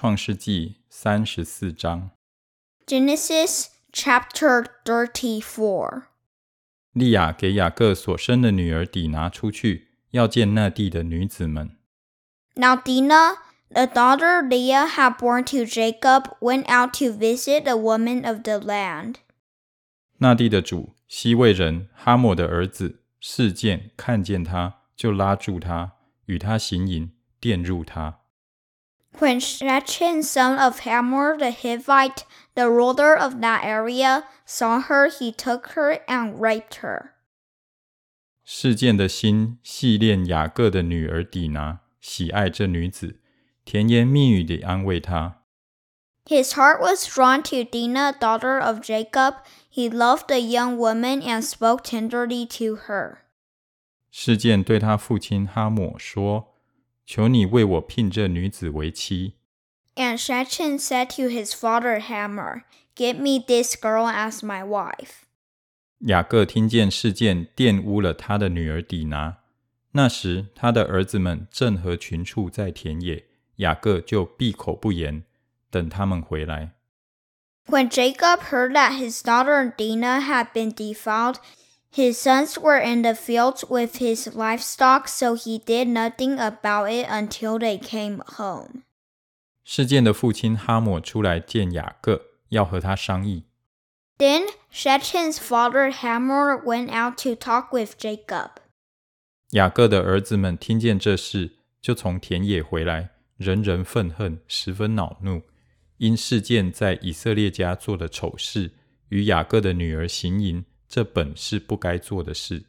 创世纪三十四章。Genesis chapter Thirty Four） 利亚给雅各所生的女儿底拿出去，要见那地的女子们。Now Dinah, the daughter Leah had born to Jacob, went out to visit the women of the land. 那地的主西魏人哈抹的儿子事件看见他，就拉住他，与他行淫，玷入他。When Shechem son of Hamor the Hivite, the ruler of that area, saw her, he took her and raped her. 示剑的心系恋雅各的女儿底拿，喜爱这女子，甜言蜜语地安慰她。His heart was drawn to Dinah, daughter of Jacob. He loved the young woman and spoke tenderly to her. 示剑对他父亲哈抹说。求你为我聘这女子为妻。And Shechem said to his father Hamor, Give me this girl as my wife. ”雅各听见事件玷污了他的女儿底拿，那时他的儿子们正和群畜在田野，雅各就闭口不言，等他们回来。When Jacob heard that his daughter Dinah had been defiled, His sons were in the fields with his livestock, so he did nothing about it until they came home. 示剑的父亲哈抹出来见雅各，要和他商议。Then Shechem's father Hamor went out to talk with Jacob. 雅各的儿子们听见这事，就从田野回来，人人愤恨，十分恼怒，因示剑在以色列家做的丑事，与雅各的女儿行淫。这本是不该做的事。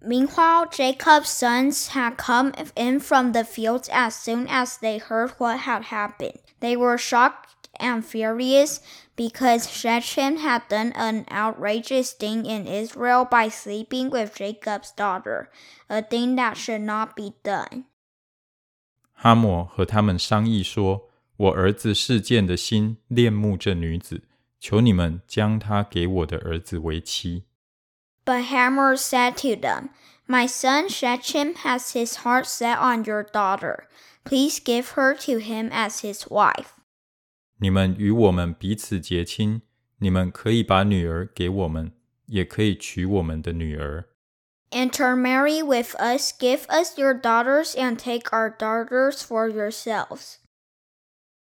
Meanwhile, Jacob's sons had come in from the fields as soon as they heard what had happened. They were shocked and furious because Shechem had done an outrageous thing in Israel by sleeping with Jacob's daughter, a thing that should not be done. 哈抹和他们商议说：“我儿子示剑的心恋慕这女子。” 求你们将她给我的儿子为妻。” But Hamor said to them, My son Shechem has his heart set on your daughter. Please give her to him as his wife. 你们与我们彼此结亲，你们可以把女儿给我们，也可以娶我们的女儿。 Intermarry with us, give us your daughters, and take our daughters for yourselves.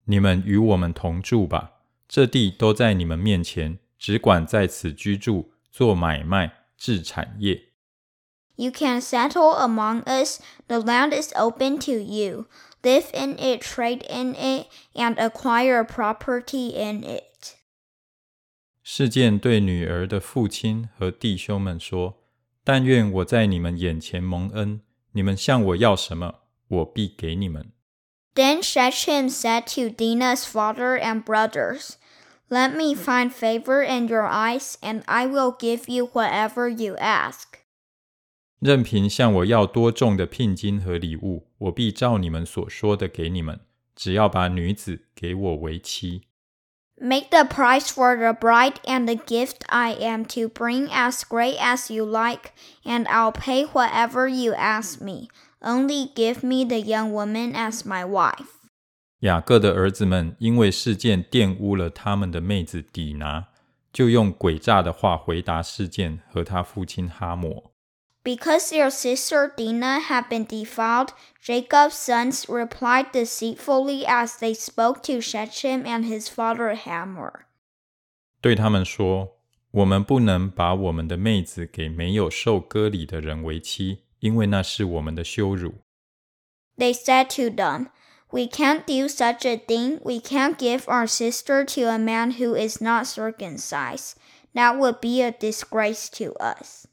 你们与我们同住吧， 这地都在你们面前，只管在此居住，做买卖，置产业。You can settle among us. The land is open to you. Live in it, trade in it, and acquire property in it. 示剑对女儿的父亲和弟兄们说：“但愿我在你们眼前蒙恩，你们向我要什么，我必给你们。” Then Shechem said to Dinah's father and brothers, Let me find favor in your eyes, and I will give you whatever you ask. 任凭向我要多重的聘金和礼物，我必照你们所说的给你们。只要把女子给我为妻。” Make the price for the bride and the gift I am to bring as great as you like, and I'll pay whatever you ask me. Only give me the young woman as my wife. 雅各的儿子们因为示剑玷污了他们的妹子底拿，就用诡诈的话回答示剑和他父亲哈抹。Because your sister Dinah had been defiled, Jacob's sons replied deceitfully as they spoke to Shechem and his father Hamor. 对他们说：“我们不能把我们的妹子给没有受割礼的人为妻，因为那是我们的羞辱。” They said to them. We can't do such a thing. We can't give our sister to a man who is not circumcised. That would be a disgrace to us.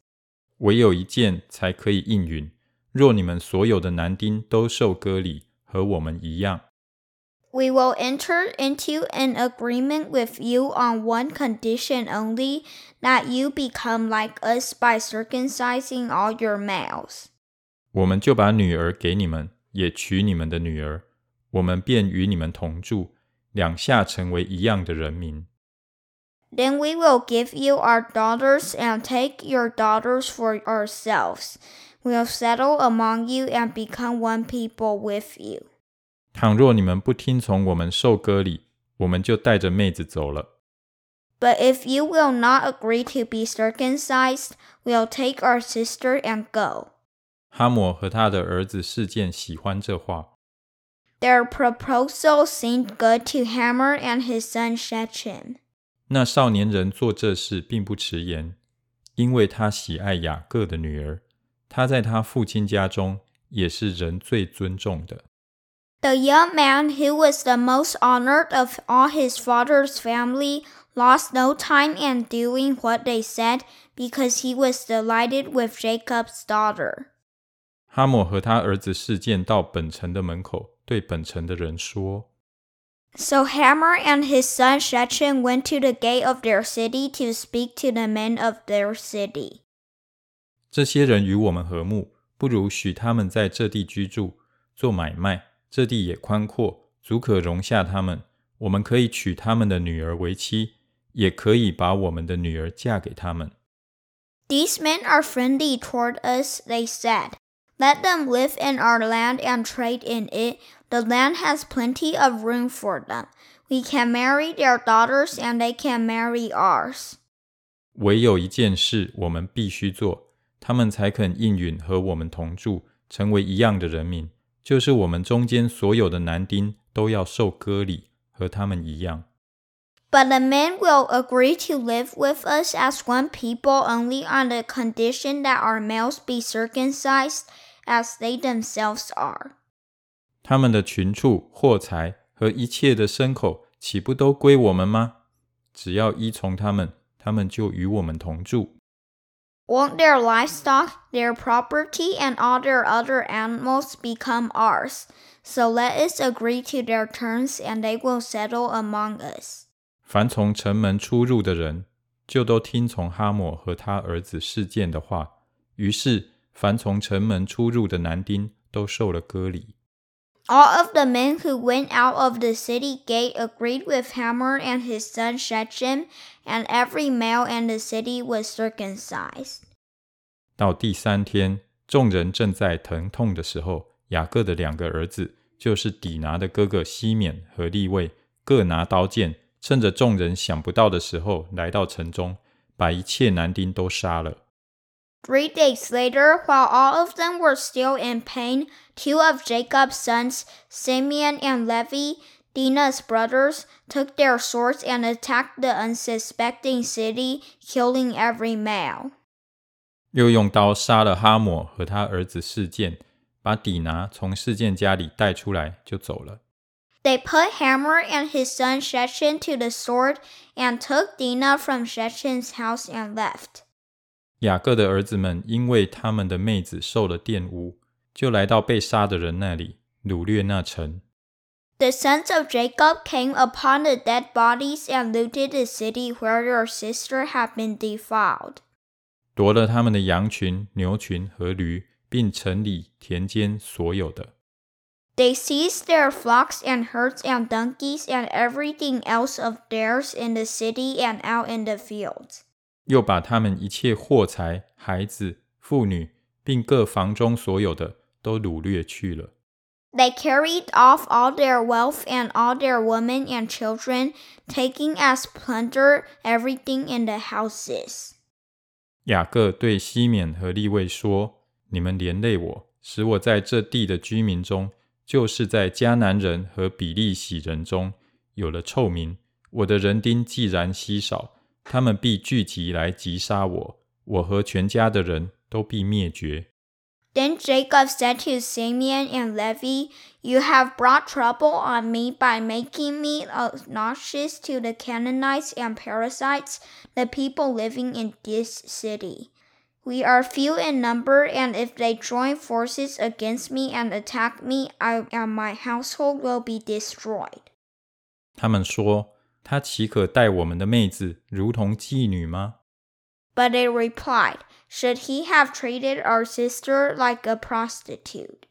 唯有一件才可以应允。若你们所有的男丁都受割礼，和我们一样， We will enter into an agreement with you on one condition only that you become like us by circumcising all your males. 我们就把女儿给你们，也娶你们的女儿， 我们便与你们同住，两下成为一样的人民。Then we will give you our daughters and take your daughters for ourselves. We'll settle among you and become one people with you. 倘若你们不听从我们受割礼，我们就带着妹子走了。But if you will not agree to be circumcised, we'll take our sister and go. 哈抹和他的儿子示剑喜欢这话，their proposal seemed good to Hamor and his son Shechem. 那少年人做这事并不迟延，因为他喜爱雅各的女儿。他在他父亲家中也是人最尊重的。The young man who was the most honored of all his father's family lost no time in doing what they said because he was delighted with Jacob's daughter. 哈抹和他儿子示剑到本城的门口，对本城的人说。So Hamor and his son Shechem went to the gate of their city to speak to the men of their city. 这些人与我们和睦，不如许他们在这地居住，做买卖。这地也宽阔，足可容下他们。我们可以娶他们的女儿为妻，也可以把我们的女儿嫁给他们。These men are friendly toward us, they said. Let them live in our land and trade in it. The land has plenty of room for them. We can marry their daughters and they can marry ours. 唯有一件事我们必须做，他们才肯应允和我们同住，成为一样的人民，就是我们中间所有的男丁都要受割礼，和他们一样。 But the men will agree to live with us as one people only on the condition that our males be circumcised as they themselves are. are。他们的群畜、货财和一切的牲口，岂不都归我们吗？只要依从他们，他们就与我们同住。Won't their livestock, their property, and all their other animals become ours? So let us agree to their terms, and they will settle among us. 凡从城门出入的人，就都听从哈抹和他儿子示剑的话，于是凡从城门出入的男丁都受了割礼。All of the men who went out of the city gate agreed with Hammer and his son Shechem, and every male in the city was circumcised. 到第三天，众人正在疼痛的时候，雅各的两个儿子，就是底拿的哥哥西缅和利位，各拿刀剑，趁着众人想不到的时候，来到城中，把一切男丁都杀了。Three days later, while all of them were still in pain, two of Jacob's sons, Simeon and Levi, Dinah's brothers, took their swords and attacked the unsuspecting city, killing every male. 又用刀杀了哈抹和他儿子示剑，把底拿从示剑家里带出来就走了。They put Hamor and his son Shechem to the sword and took Dinah from Shechem's house and left. 雅各的儿子们因为他们的妹子受了玷污，就来到被杀的人那里，掳掠那城。 The sons of Jacob came upon the dead bodies and looted the city where their sister had been defiled. 夺了他们的羊群、牛群和驴，并城里田间所有的。 They seized their flocks and herds and donkeys and everything else of theirs in the city and out in the fields. 又把他们一切货财、孩子、妇女，并各房中所有的，都掳掠去了。They carried off all their wealth and all their women and children, taking as plunder everything in the houses. 雅各对西缅和利位说：“你们连累我，使我在这地的居民中，就是在迦南人和比利洗人中有了臭名。我的人丁既然稀少，他们必聚集来击杀我，我和全家的人都必灭绝。Then Jacob said to Simeon and Levi, You have brought trouble on me by making me obnoxious to the Canaanites and Perizzites, the people living in this city. We are few in number, and if they join forces against me and attack me, I and my household will be destroyed. 他们说,他岂可待我们的妹子如同妓女吗？” But they replied, Should he have treated our sister like a prostitute?